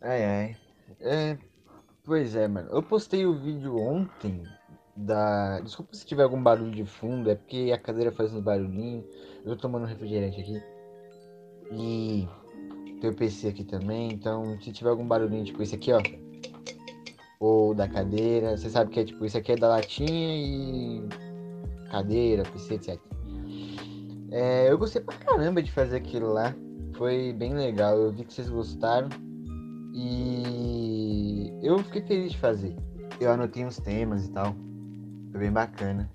Ai, ai. É, pois é, mano. Eu postei o vídeo ontem da. Desculpa se tiver algum barulho de fundo, é porque a cadeira faz um barulhinho. Eu tô tomando um refrigerante aqui. E tem o PC aqui também, então se tiver algum barulhinho, tipo esse aqui, ó. Ou da cadeira, você sabe que é tipo, isso aqui é da latinha e. cadeira, PC, etc. É, eu gostei pra caramba de fazer aquilo lá. Foi bem legal. Eu vi que vocês gostaram. E eu fiquei feliz de fazer. Eu anotei uns temas e tal. Foi bem bacana.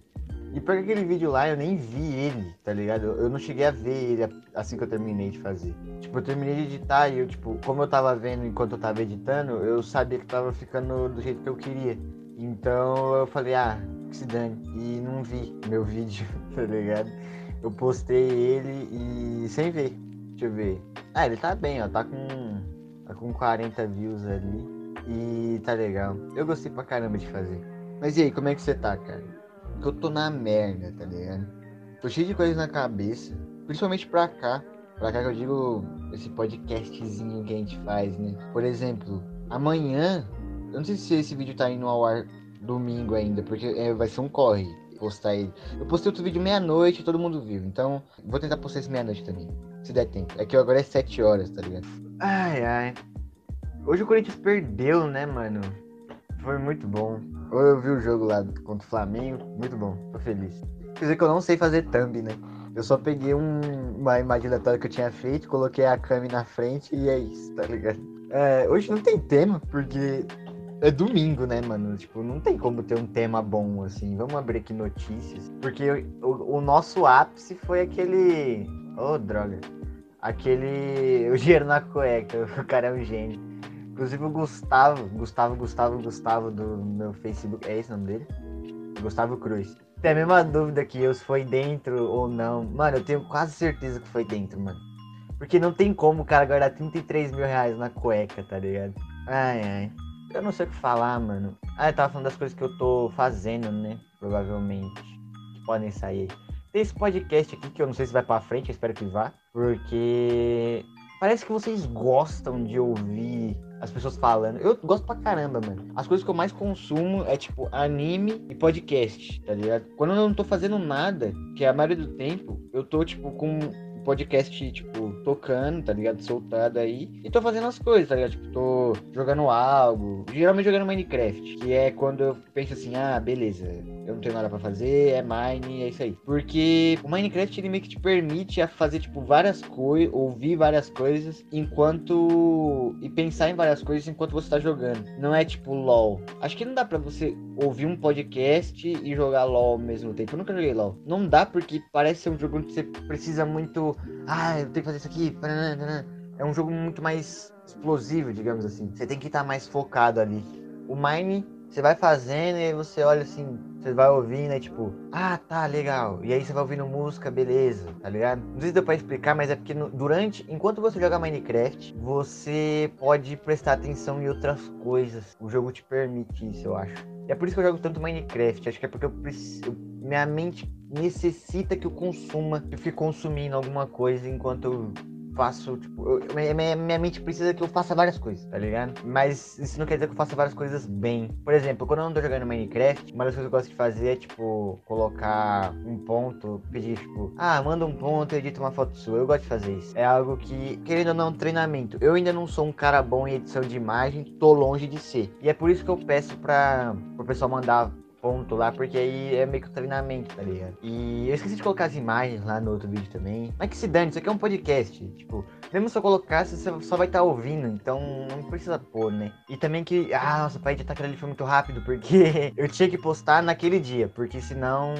E por aquele vídeo lá eu nem vi ele, tá ligado? Eu não cheguei a ver ele assim que eu terminei de fazer. Tipo, eu terminei de editar e eu, tipo, como eu tava vendo enquanto eu tava editando, eu sabia que tava ficando do jeito que eu queria. Então eu falei, ah, que se dane. E não vi meu vídeo, tá ligado? Eu postei ele e sem ver. Deixa eu ver. Ah, ele tá bem, ó. Tá com. Tá com 40 views ali. E tá legal. Eu gostei pra caramba de fazer. Mas e aí, como é que você tá, cara? que eu tô na merda, tá ligado? Tô cheio de coisas na cabeça, principalmente pra cá. Pra cá que eu digo esse podcastzinho que a gente faz, né? Por exemplo, amanhã, eu não sei se esse vídeo tá indo ao ar domingo ainda, porque é, vai ser um corre postar ele. Eu postei outro vídeo meia-noite todo mundo viu, então vou tentar postar esse meia-noite também, se der tempo. É que agora é 7 horas, tá ligado? Ai, ai. Hoje o Corinthians perdeu, né, mano? Foi muito bom. Eu vi o jogo lá contra o Flamengo, muito bom, tô feliz. Quer dizer que eu não sei fazer thumb, né? Eu só peguei um, uma imagem aleatória que eu tinha feito, coloquei a cam na frente e é isso, tá ligado? É, hoje não tem tema, porque é domingo, né, mano? Tipo, não tem como ter um tema bom, assim. Vamos abrir aqui notícias. Porque o, o nosso ápice foi aquele. Ô, oh, droga. Aquele. O dinheiro na cueca. O cara é um gênio. Inclusive o Gustavo, Gustavo, Gustavo, Gustavo do meu Facebook, é esse o nome dele? Gustavo Cruz. Tem a mesma dúvida que eu se foi dentro ou não. Mano, eu tenho quase certeza que foi dentro, mano. Porque não tem como o cara guardar 33 mil reais na cueca, tá ligado? Ai, ai. Eu não sei o que falar, mano. Ah, eu tava falando das coisas que eu tô fazendo, né? Provavelmente. Que podem sair. Tem esse podcast aqui que eu não sei se vai pra frente, eu espero que vá. Porque parece que vocês gostam de ouvir as pessoas falando. Eu gosto pra caramba, mano. As coisas que eu mais consumo é tipo anime e podcast, tá ligado? Quando eu não tô fazendo nada, que é a maioria do tempo, eu tô tipo com podcast, tipo, tocando, tá ligado? Soltado aí. E tô fazendo as coisas, tá ligado? Tipo, tô jogando algo. Geralmente jogando Minecraft. Que é quando eu penso assim, ah, beleza, tenho nada pra fazer, é Mine, é isso aí. Porque o Minecraft ele meio que te permite a fazer, tipo, várias coisas, ouvir várias coisas enquanto. e pensar em várias coisas enquanto você tá jogando. Não é tipo LOL. Acho que não dá pra você ouvir um podcast e jogar LOL ao mesmo tempo. Eu nunca joguei LOL. Não dá porque parece ser um jogo onde você precisa muito ah, eu tenho que fazer isso aqui. É um jogo muito mais explosivo, digamos assim. Você tem que estar mais focado ali. O Mine, você vai fazendo e você olha assim, você vai ouvindo, e tipo, ah, tá, legal. E aí você vai ouvindo música, beleza, tá ligado? Não sei se deu pra explicar, mas é porque no, durante, enquanto você joga Minecraft, você pode prestar atenção em outras coisas. O jogo te permite isso, eu acho. É por isso que eu jogo tanto Minecraft. Acho que é porque eu preciso. Minha mente necessita que eu consuma, eu fique consumindo alguma coisa enquanto eu faço, tipo, eu, minha, minha, mente precisa que eu faça várias coisas, tá ligado? Mas isso não quer dizer que eu faça várias coisas bem. Por exemplo, quando eu não tô jogando Minecraft, uma das coisas que eu gosto de fazer é, tipo, colocar um ponto, pedir, tipo, ah, manda um ponto edita uma foto sua. Eu gosto de fazer isso. É algo que, querendo ou não, um treinamento. Eu ainda não sou um cara bom em edição de imagem, tô longe de ser. E é por isso que eu peço pra, pro pessoal mandar ponto lá, porque aí é meio que o treinamento, tá ligado? E eu esqueci de colocar as imagens lá no outro vídeo também. Mas que se dane, isso aqui é um podcast. Tipo, mesmo se eu colocasse, você só vai estar tá ouvindo, então não precisa pôr, né? E também que, ah, nossa, pra editar aquele ali foi muito rápido, porque eu tinha que postar naquele dia, porque senão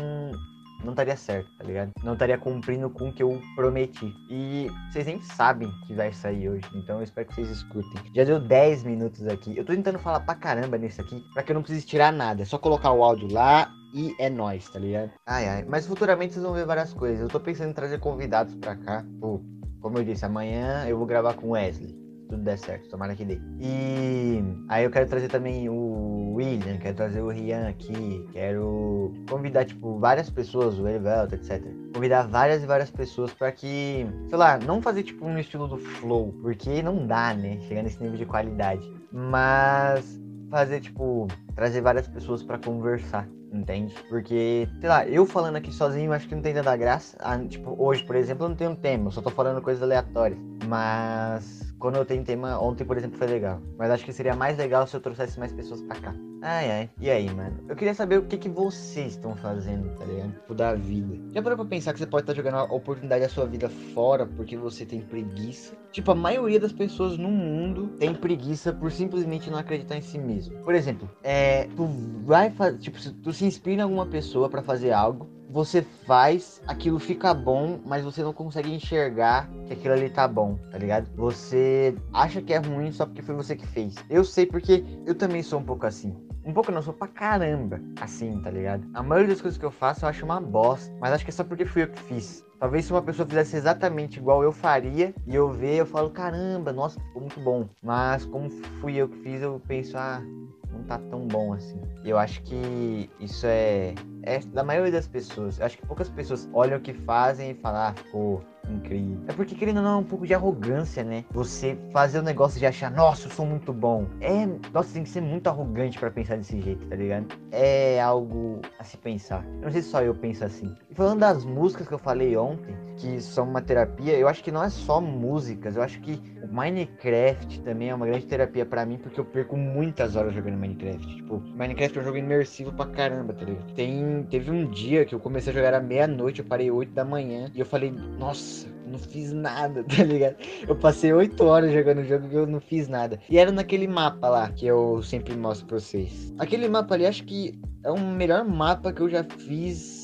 não estaria certo, tá ligado? Não estaria cumprindo com o que eu prometi. E vocês nem sabem que vai sair hoje, então eu espero que vocês escutem. Já deu 10 minutos aqui. Eu tô tentando falar pra caramba nisso aqui, pra que eu não precise tirar nada. É só colocar o áudio lá e é nóis, tá ligado? Ai, ai. Mas futuramente vocês vão ver várias coisas. Eu tô pensando em trazer convidados pra cá. Pô, como eu disse, amanhã eu vou gravar com Wesley. Tudo der certo, tomara que dê. E aí eu quero trazer também o William, quero trazer o Rian aqui, quero convidar, tipo, várias pessoas, o Erivelto, etc. Convidar várias e várias pessoas para que, sei lá, não fazer tipo um estilo do Flow, porque não dá, né? Chegar nesse nível de qualidade. Mas fazer, tipo, trazer várias pessoas para conversar, entende? Porque, sei lá, eu falando aqui sozinho acho que não tem tanta graça. Ah, tipo, hoje, por exemplo, eu não tenho tema, eu só tô falando coisas aleatórias. Mas quando eu tenho tema, ontem, por exemplo, foi legal. Mas acho que seria mais legal se eu trouxesse mais pessoas pra cá. Ai, ai. E aí, mano? Eu queria saber o que, que vocês estão fazendo, tá ligado? Tipo, da vida. Já parou pra pensar que você pode estar tá jogando a oportunidade da sua vida fora porque você tem preguiça? Tipo, a maioria das pessoas no mundo tem preguiça por simplesmente não acreditar em si mesmo. Por exemplo, é, tu vai fazer, tipo, tu se inspira em alguma pessoa para fazer algo, você faz, aquilo fica bom, mas você não consegue enxergar que aquilo ali tá bom, tá ligado? Você acha que é ruim só porque foi você que fez. Eu sei porque eu também sou um pouco assim. Um pouco não, sou pra caramba assim, tá ligado? A maioria das coisas que eu faço eu acho uma bosta, mas acho que é só porque fui eu que fiz. Talvez se uma pessoa fizesse exatamente igual eu faria e eu ver, eu falo, caramba, nossa, ficou muito bom. Mas como fui eu que fiz, eu penso, ah, não tá tão bom assim. Eu acho que isso é, é da maioria das pessoas. Acho que poucas pessoas olham o que fazem e falam, ah, incrível. É porque, querendo ou não, é um pouco de arrogância, né? Você fazer o negócio de achar, nossa, eu sou muito bom. É, nossa, tem que ser muito arrogante para pensar desse jeito, tá ligado? É algo a se pensar. Eu não sei se só eu penso assim. E falando das músicas que eu falei ontem, que são uma terapia, eu acho que não é só músicas, eu acho que Minecraft também é uma grande terapia para mim, porque eu perco muitas horas jogando Minecraft. Tipo, Minecraft é um jogo imersivo pra caramba, tá ligado? Tem, teve um dia que eu comecei a jogar à meia-noite, eu parei 8 da manhã, e eu falei, nossa, não fiz nada, tá ligado? Eu passei 8 horas jogando o jogo e eu não fiz nada. E era naquele mapa lá, que eu sempre mostro pra vocês. Aquele mapa ali, acho que é o melhor mapa que eu já fiz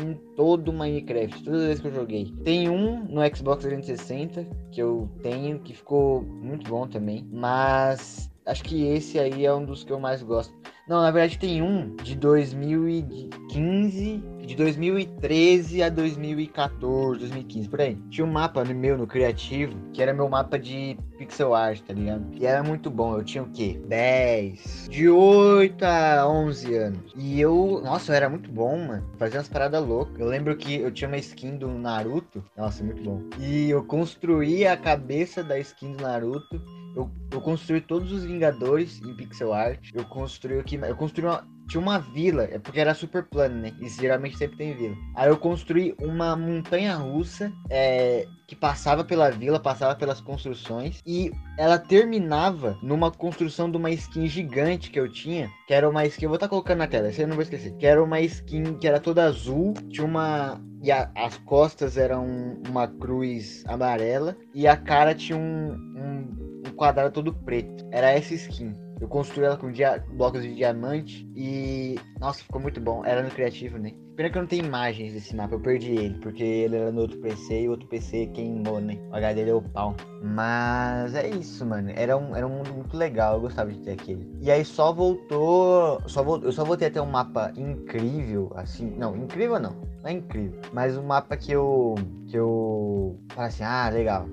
em todo Minecraft, todas as vezes que eu joguei. Tem um no Xbox 360 que eu tenho, que ficou muito bom também, mas acho que esse aí é um dos que eu mais gosto. Não, na verdade tem um de 2015, de 2013 a 2014, 2015, por aí. Tinha um mapa no meu, no criativo, que era meu mapa de pixel art, tá ligado? E era muito bom. Eu tinha o quê? 10, de 8 a 11 anos. E eu, nossa, eu era muito bom, mano. Fazia umas paradas loucas. Eu lembro que eu tinha uma skin do Naruto. Nossa, muito bom. E eu construí a cabeça da skin do Naruto eu, eu construí todos os Vingadores em pixel art. Eu construí aqui. Eu construí uma. Tinha uma vila, é porque era super plano, né? E geralmente sempre tem vila. Aí eu construí uma montanha russa é, que passava pela vila, passava pelas construções e ela terminava numa construção de uma skin gigante que eu tinha, que era uma skin, eu vou estar tá colocando na tela, você não vou esquecer, que era uma skin que era toda azul, tinha uma e a, as costas eram uma cruz amarela e a cara tinha um, um quadrado todo preto. Era essa skin. Eu construí ela com dia... blocos de diamante e. Nossa, ficou muito bom. Era no criativo, né? Pena que eu não tenho imagens desse mapa, eu perdi ele, porque ele era no outro PC e o outro PC queimou, né? O HD deu pau. Mas é isso, mano. Era um, era um mundo muito legal, eu gostava de ter aquele. E aí só voltou. Só voltou eu só voltei a ter um mapa incrível, assim. Não, incrível não. Não é incrível. Mas um mapa que eu. que eu. Falei assim, ah, legal.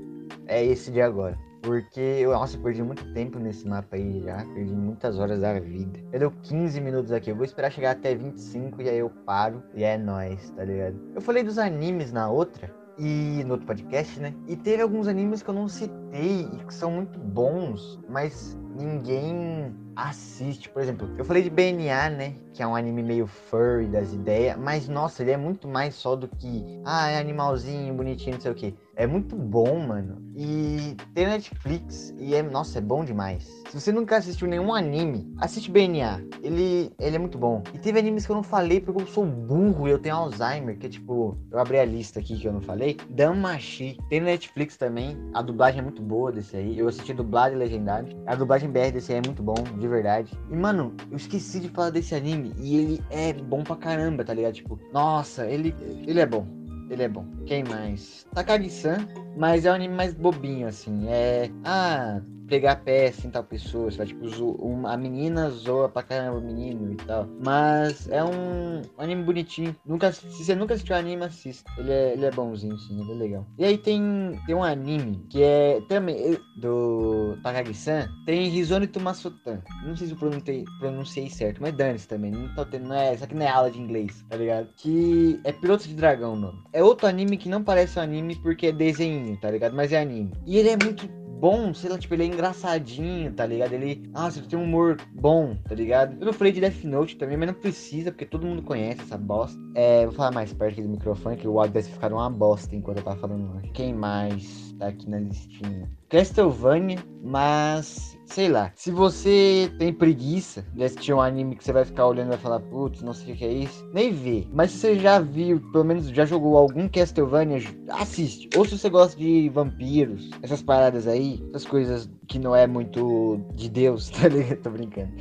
É esse de agora. Porque eu, nossa, eu perdi muito tempo nesse mapa aí já. Perdi muitas horas da vida. Eu deu 15 minutos aqui. Eu vou esperar chegar até 25 e aí eu paro. E é nóis, tá ligado? Eu falei dos animes na outra. E no outro podcast, né? E teve alguns animes que eu não citei e que são muito bons, mas ninguém assiste. Por exemplo, eu falei de BNA, né? Que é um anime meio furry das ideias, mas nossa, ele é muito mais só do que, ah, é animalzinho, bonitinho, não sei o que. É muito bom, mano. E tem Netflix e é, nossa, é bom demais. Se você nunca assistiu nenhum anime, assiste BNA. Ele, ele é muito bom. E teve animes que eu não falei porque eu sou burro e eu tenho Alzheimer, que é tipo, eu abri a lista aqui que eu não falei. Damashi. Tem Netflix também. A dublagem é muito boa desse aí. Eu assisti dublado e legendado. A dublagem BR desse aí é muito bom, de verdade. E, mano, eu esqueci de falar desse anime. E ele é bom pra caramba, tá ligado? Tipo, nossa, ele, ele é bom Ele é bom. Quem mais? Takagi-san, mas é um anime mais bobinho, assim. É. Ah, pegar peça em tal pessoa, sabe? Tipo, zo... a menina zoa pra caramba o menino e tal. Mas é um anime bonitinho. Nunca, se você nunca assistiu anime, assista. Ele é, ele é bonzinho, sim, ele é legal. E aí tem, tem um anime que é também do Takagi-san. Tem Rizone Tumasotan. Não sei se eu pronunciei, pronunciei certo, mas dane-se também. Não tô tendo, não é, isso aqui não é aula de inglês, tá ligado? Que é Piloto de Dragão o. É outro anime que não parece um anime porque é desenho, tá ligado? Mas é anime. E ele é muito bom, sei lá, tipo, ele é engraçadinho, tá ligado? Ele, nossa, ele tem um humor bom, tá ligado? Eu não falei de Death Note também, mas não precisa, porque todo mundo conhece essa bosta. É, vou falar mais perto aqui do microfone, que o áudio deve ficar uma bosta enquanto eu tava falando. Quem mais tá aqui na listinha? Castlevania, mas sei lá. Se você tem preguiça de assistir um anime que você vai ficar olhando e vai falar, putz, não sei o que é isso, nem vê. Mas se você já viu, pelo menos já jogou algum Castlevania, assiste. Ou se você gosta de vampiros, essas paradas aí, essas coisas que não é muito de Deus, tá ligado? Tô brincando.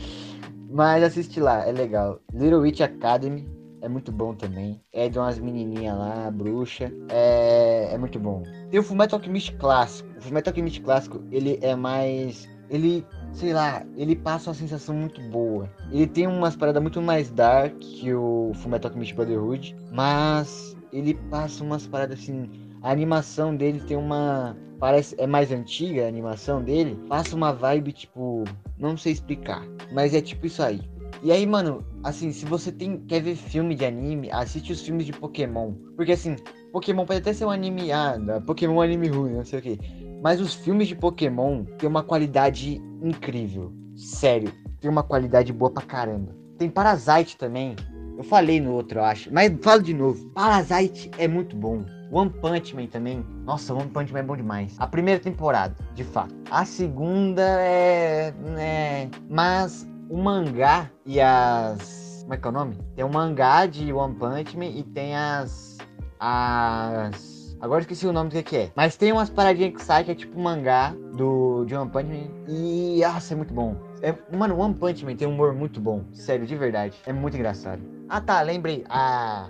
Mas assiste lá, é legal. Little Witch Academy, é muito bom também. É de umas menininhas lá, bruxa. É, é muito bom. Tem o Fullmetal Alchemist clássico. O Fullmetal Alchemist clássico, ele é mais... Ele, sei lá, ele passa uma sensação muito boa. Ele tem umas paradas muito mais dark que o Fullmetal Alchemist Brotherhood. Mas ele passa umas paradas assim... A animação dele tem uma... Parece... É mais antiga a animação dele. Passa uma vibe, tipo... Não sei explicar. Mas é tipo isso aí. E aí, mano, assim, se você tem, quer ver filme de anime, assiste os filmes de Pokémon. Porque assim, Pokémon pode até ser um anime. Ah, Pokémon é anime ruim, não sei o quê. Mas os filmes de Pokémon têm uma qualidade incrível. Sério, tem uma qualidade boa pra caramba. Tem Parasite também. Eu falei no outro, eu acho. Mas falo de novo. Parasite é muito bom. One Punch Man também. Nossa, One Punch Man é bom demais. A primeira temporada, de fato. A segunda é. é mas o mangá e as. Como é que é o nome? Tem um mangá de One Punch Man e tem as. As. Agora esqueci o nome do que, que é. Mas tem umas paradinhas que sai que é tipo mangá do, de One Punch Man. E. Nossa, é muito bom. É, mano, One Punch Man tem um humor muito bom. Sério, de verdade. É muito engraçado. Ah tá, lembrei. Ah,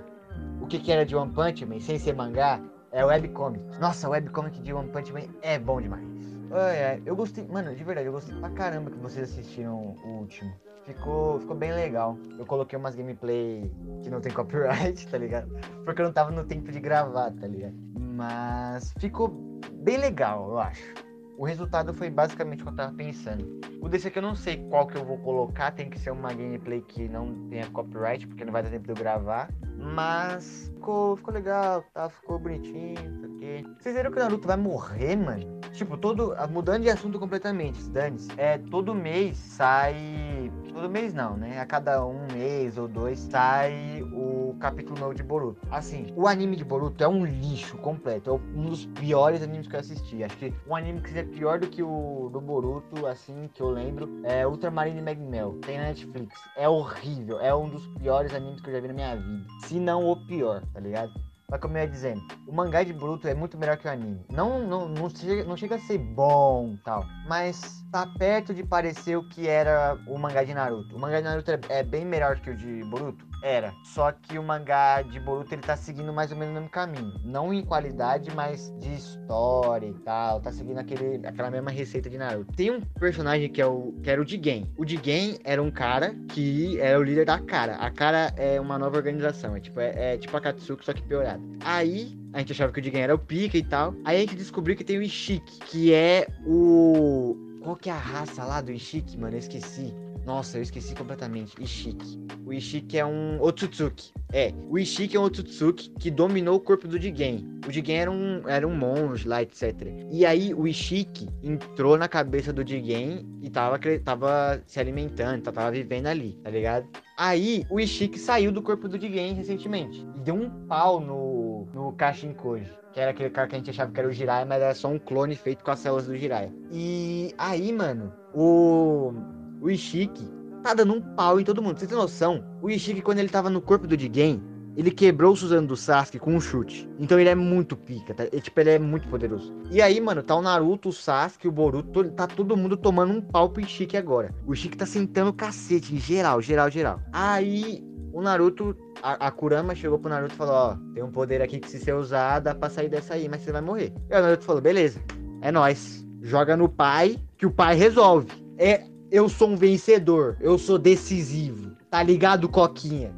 o que, que era de One Punch Man, sem ser mangá, é webcomic. Nossa, webcomic de One Punch Man é bom demais. É, eu gostei, mano, de verdade, eu gostei pra caramba que vocês assistiram o último. Ficou, ficou bem legal. Eu coloquei umas gameplay que não tem copyright, tá ligado? Porque eu não tava no tempo de gravar, tá ligado? Mas ficou bem legal, eu acho. O resultado foi basicamente o que eu tava pensando. O desse aqui eu não sei qual que eu vou colocar, tem que ser uma gameplay que não tenha copyright, porque não vai dar tempo de eu gravar. Mas ficou, ficou legal, tá? Ficou bonitinho, isso aqui. Vocês viram que o Naruto vai morrer, mano? Tipo, todo. Mudando de assunto completamente, dane É, todo mês sai. Todo mês não, né? A cada um mês ou dois sai capítulo novo de Boruto. Assim, o anime de Boruto é um lixo completo. É um dos piores animes que eu assisti. Acho que um anime que seja pior do que o do Boruto, assim, que eu lembro, é Ultramarine Magmel. Tem na Netflix. É horrível. É um dos piores animes que eu já vi na minha vida. Se não o pior, tá ligado? Mas como eu ia dizendo, o mangá de Boruto é muito melhor que o anime. Não, não, não, chega, não chega a ser bom tal, mas tá perto de parecer o que era o mangá de Naruto. O mangá de Naruto é, é bem melhor que o de Boruto? Era. Só que o mangá de Boruto ele tá seguindo mais ou menos o mesmo caminho. Não em qualidade, mas de história e tal. Tá seguindo aquele, aquela mesma receita de Naruto. Tem um personagem que é o que era o Jigen. O Jigen era um cara que era o líder da Cara. A Cara é uma nova organização. É tipo, é, é tipo a Katsuki, só que piorada. Aí a gente achava que o Jigen era o pica e tal. Aí a gente descobriu que tem o Ishiki, que é o. Qual que é a raça lá do Ishiki, mano? Eu esqueci. Nossa, eu esqueci completamente. Ishiki. O Ishiki é um Otsutsuki. É, o Ishiki é um Otsutsuki que dominou o corpo do Jigen. O Jigen era um, era um monge lá, etc. E aí o Ishiki entrou na cabeça do Jigen e tava, tava se alimentando, tava vivendo ali, tá ligado? Aí o Ishiki saiu do corpo do Jigen recentemente e deu um pau no, no Kashin Koji. Que era aquele cara que a gente achava que era o Jiraiya, mas era só um clone feito com as células do Jiraiya. E aí, mano, o o Ishiki tá dando um pau em todo mundo. Você tem noção? O Ishiki, quando ele tava no corpo do Jigen, ele quebrou o Suzano do Sasuke com um chute. Então ele é muito pica, tá? Ele, tipo, ele é muito poderoso. E aí, mano, tá o Naruto, o Sasuke, o Boruto, tá todo mundo tomando um pau pro Ishiki agora. O Ishiki tá sentando cacete, em geral, geral, geral. Aí, o Naruto, a, a, Kurama chegou pro Naruto e falou, ó, tem um poder aqui que se ser usado dá pra sair dessa aí, mas você vai morrer. E o Naruto falou, beleza, é nós. Joga no pai, que o pai resolve. É, eu sou um vencedor, eu sou decisivo. Tá ligado, Coquinha?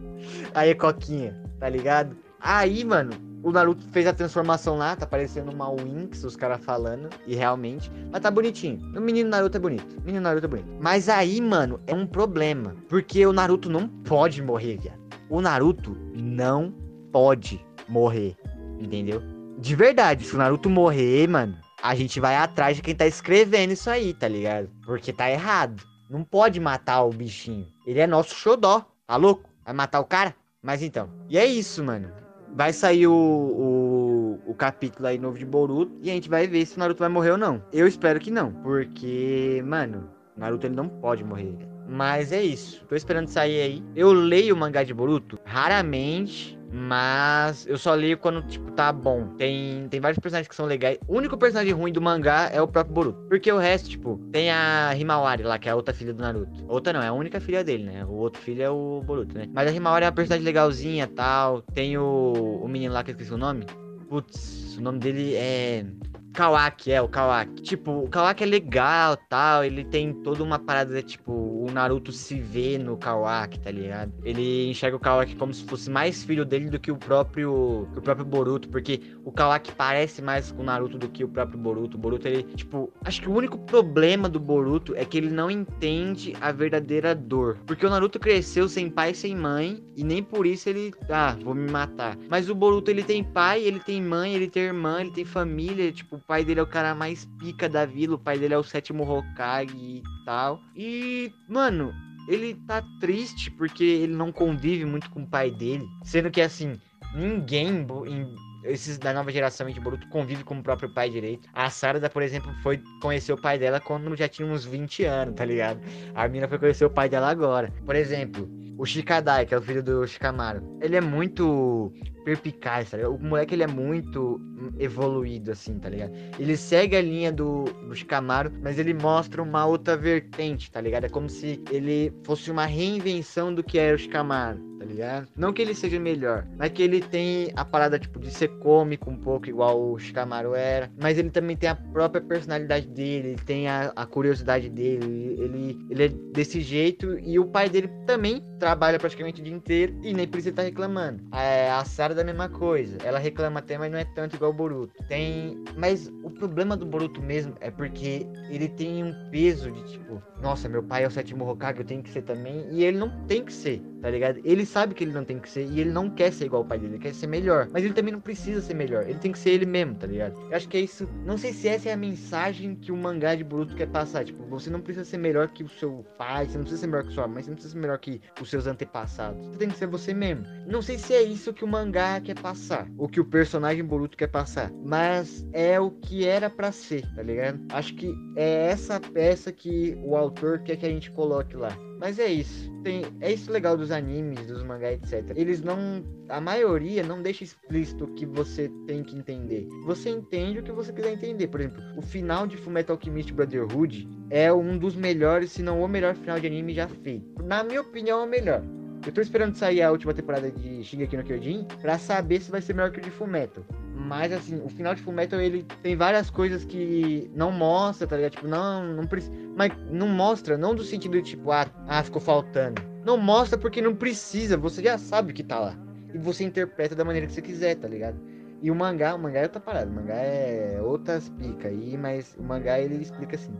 Aí, Coquinha, tá ligado? Aí, mano, o Naruto fez a transformação lá, tá parecendo uma Winx, os caras falando, e realmente. Mas tá bonitinho. O menino Naruto é bonito. O menino Naruto é bonito. Mas aí, mano, é um problema. Porque o Naruto não pode morrer, viado. O Naruto não pode morrer. Entendeu? De verdade, se o Naruto morrer, mano, a gente vai atrás de quem tá escrevendo isso aí, tá ligado? Porque tá errado. Não pode matar o bichinho. Ele é nosso xodó. Tá louco? Vai matar o cara? Mas então. E é isso, mano. Vai sair o, o, o, capítulo aí novo de Boruto e a gente vai ver se o Naruto vai morrer ou não. Eu espero que não, porque, mano, Naruto ele não pode morrer. Mas é isso. Tô esperando sair aí. Eu leio o mangá de Boruto raramente. Mas eu só leio quando, tipo, tá bom. Tem, tem vários personagens que são legais. O único personagem ruim do mangá é o próprio Boruto. Porque o resto, tipo, tem a Himawari lá, que é a outra filha do Naruto. Outra não, é a única filha dele, né? O outro filho é o Boruto, né? Mas a Himawari é uma personagem legalzinha tal. Tem o, o menino lá que eu esqueci o nome. Putz, o nome dele é. Kawaki, é, o Kawaki. Tipo, o Kawaki é legal tal. Ele tem toda uma parada, tipo, o Naruto se vê no Kawaki, tá ligado? Ele enxerga o Kawaki como se fosse mais filho dele do que o próprio, o próprio Boruto. Porque o Kawaki parece mais com o Naruto do que o próprio Boruto. O Boruto, ele, tipo, acho que o único problema do Boruto é que ele não entende a verdadeira dor. Porque o Naruto cresceu sem pai e sem mãe. E nem por isso ele, ah, vou me matar. Mas o Boruto, ele tem pai, ele tem mãe, ele tem irmã, ele tem família, tipo, pai dele é o cara mais pica da vila, o pai dele é o sétimo Hokage e tal. E, mano, ele tá triste porque ele não convive muito com o pai dele. Sendo que, assim, ninguém em, esses da nova geração de Boruto convive com o próprio pai direito. A Sarada, por exemplo, foi conhecer o pai dela quando já tinha uns 20 anos, tá ligado? A mina foi conhecer o pai dela agora. Por exemplo, o Shikadai, que é o filho do Shikamaru. Ele é muito perpicaz, tá ligado? O moleque, ele é muito evoluído, assim, tá ligado? Ele segue a linha do, do Shikamaru, mas ele mostra uma outra vertente, tá ligado? É como se ele fosse uma reinvenção do que era o Shikamaru, tá ligado? Não que ele seja melhor, mas que ele tem a parada, tipo, de ser cômico um pouco, igual o Shikamaru era, mas ele também tem a própria personalidade dele, ele tem a, a curiosidade dele, ele, ele é desse jeito, e o pai dele também trabalha praticamente o dia inteiro e nem precisa estar reclamando. A, a Sarah da mesma coisa, ela reclama até, mas não é tanto igual o Boruto. Tem. Mas o problema do Boruto mesmo é porque ele tem um peso de tipo, nossa, meu pai é o sétimo Hokage, eu tenho que ser também. E ele não tem que ser, tá ligado? Ele sabe que ele não tem que ser e ele não quer ser igual o pai dele, ele quer ser melhor. Mas ele também não precisa ser melhor, ele tem que ser ele mesmo, tá ligado? Eu acho que é isso. Não sei se essa é a mensagem que o mangá de Boruto quer passar. Tipo, você não precisa ser melhor que o seu pai, você não precisa ser melhor que sua mãe, você não precisa ser melhor que os seus antepassados. Você tem que ser você mesmo. Não sei se é isso que o mangá quer passar, ou que o personagem Boruto quer passar, mas é o que era para ser, tá ligado? Acho que é essa peça que o autor quer que a gente coloque lá. Mas é isso. Tem, é isso legal dos animes, dos mangás, etc. Eles não. A maioria não deixa explícito o que você tem que entender. Você entende o que você quiser entender. Por exemplo, o final de Fullmetal Alchemist Brotherhood é um dos melhores, se não o melhor final de anime já feito. Na minha opinião, é o melhor. Eu tô esperando sair a última temporada de Shingeki no Kyojin pra saber se vai ser melhor que o de Fullmetal. Mas assim, o final de Fullmetal ele tem várias coisas que não mostra, tá ligado? Tipo, não, não precisa. Mas não mostra, não do sentido de tipo, ah, ah, ficou faltando. Não mostra porque não precisa, você já sabe o que tá lá. E você interpreta da maneira que você quiser, tá ligado? E o mangá, o mangá é outra parada, o mangá é outras pica aí, mas o mangá ele explica assim.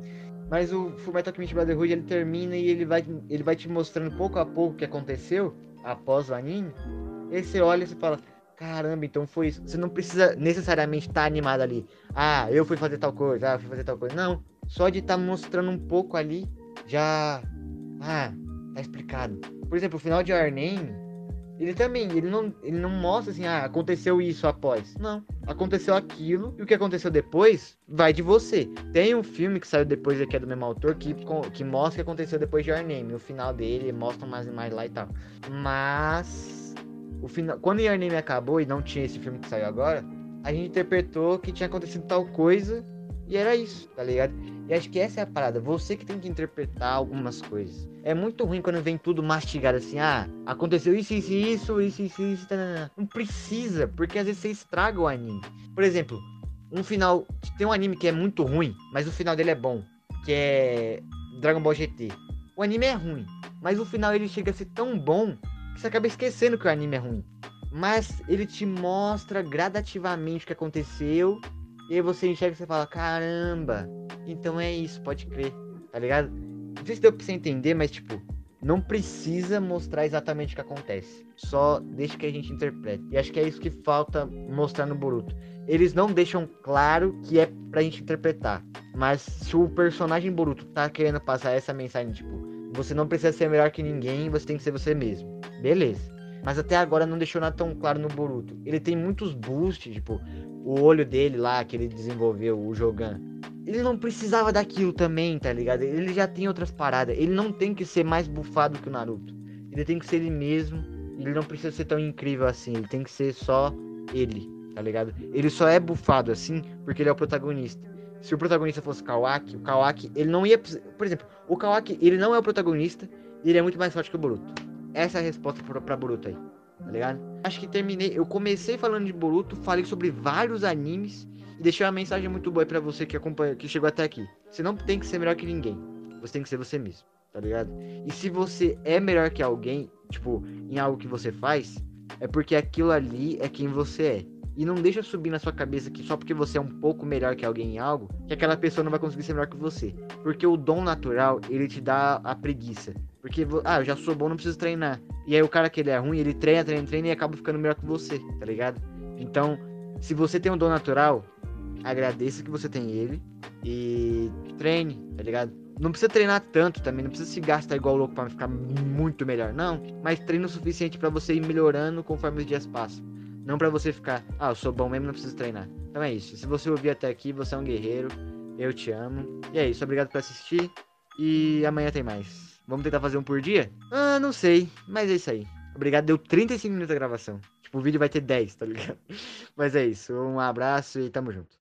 Mas o Fullmetal Alchemist Brotherhood ele termina e ele vai, ele vai te mostrando pouco a pouco o que aconteceu após o anime. E você olha e você fala, caramba, então foi isso. Você não precisa necessariamente estar tá animado ali. Ah, eu fui fazer tal coisa, ah, eu fui fazer tal coisa. Não, só de estar tá mostrando um pouco ali, já... Ah, tá explicado. Por exemplo, o final de Our Name, ele também, ele não, ele não mostra assim, ah, aconteceu isso após. Não, aconteceu aquilo e o que aconteceu depois vai de você. Tem um filme que saiu depois aqui é do mesmo autor que, que mostra o que aconteceu depois de Your Name. O final dele mostra umas imagens lá e tal. Mas o final, quando Your Name acabou e não tinha esse filme que saiu agora, a gente interpretou que tinha acontecido tal coisa E era isso, tá ligado? E acho que essa é a parada. Você que tem que interpretar algumas coisas. É muito ruim quando vem tudo mastigado assim. Ah, aconteceu isso, isso, isso, isso, isso, isso. Tá, não precisa, porque às vezes você estraga o anime. Por exemplo, um final. Tem um anime que é muito ruim, mas o final dele é bom. Que é Dragon Ball GT. O anime é ruim, mas o final ele chega a ser tão bom que você acaba esquecendo que o anime é ruim. Mas ele te mostra gradativamente o que aconteceu e aí você enxerga e você fala, caramba, então é isso, pode crer, tá ligado? Não sei se deu pra você entender, mas tipo, não precisa mostrar exatamente o que acontece. Só deixa que a gente interprete. E acho que é isso que falta mostrar no Boruto. Eles não deixam claro que é pra gente interpretar. Mas se o personagem Boruto tá querendo passar essa mensagem, tipo, você não precisa ser melhor que ninguém, você tem que ser você mesmo. Beleza. Mas até agora não deixou nada tão claro no Boruto. Ele tem muitos boosts, tipo, o olho dele lá que ele desenvolveu, o Jogan. Ele não precisava daquilo também, tá ligado? Ele já tem outras paradas. Ele não tem que ser mais bufado que o Naruto. Ele tem que ser ele mesmo. Ele não precisa ser tão incrível assim. Ele tem que ser só ele, tá ligado? Ele só é bufado assim porque ele é o protagonista. Se o protagonista fosse Kawaki, o Kawaki, ele não ia. Por exemplo, o Kawaki, ele não é o protagonista ele é muito mais forte que o Boruto. Essa é a resposta pra, pra Boruto aí, tá ligado? Acho que terminei. Eu comecei falando de Boruto, falei sobre vários animes e deixei uma mensagem muito boa para você que acompanha, que chegou até aqui. Você não tem que ser melhor que ninguém. Você tem que ser você mesmo, tá ligado? E se você é melhor que alguém, tipo, em algo que você faz, é porque aquilo ali é quem você é. E não deixa subir na sua cabeça que só porque você é um pouco melhor que alguém em algo, que aquela pessoa não vai conseguir ser melhor que você. Porque o dom natural, ele te dá a preguiça. Porque, ah, eu já sou bom, não preciso treinar. E aí o cara que ele é ruim, ele treina, treina, treina e acaba ficando melhor que você, tá ligado? Então, se você tem um dom natural, agradeça que você tem ele e treine, tá ligado? Não precisa treinar tanto também, não precisa se gastar igual louco para ficar muito melhor, não. Mas treine o suficiente para você ir melhorando conforme os dias passam. Não para você ficar, ah, eu sou bom mesmo, não preciso treinar. Então é isso. Se você ouvir até aqui, você é um guerreiro. Eu te amo. E é isso, obrigado por assistir. E amanhã tem mais. Vamos tentar fazer um por dia? Ah, não sei. Mas é isso aí. Obrigado, deu 35 minutos a gravação. Tipo, o vídeo vai ter 10, tá ligado? Mas é isso. Um abraço e tamo junto.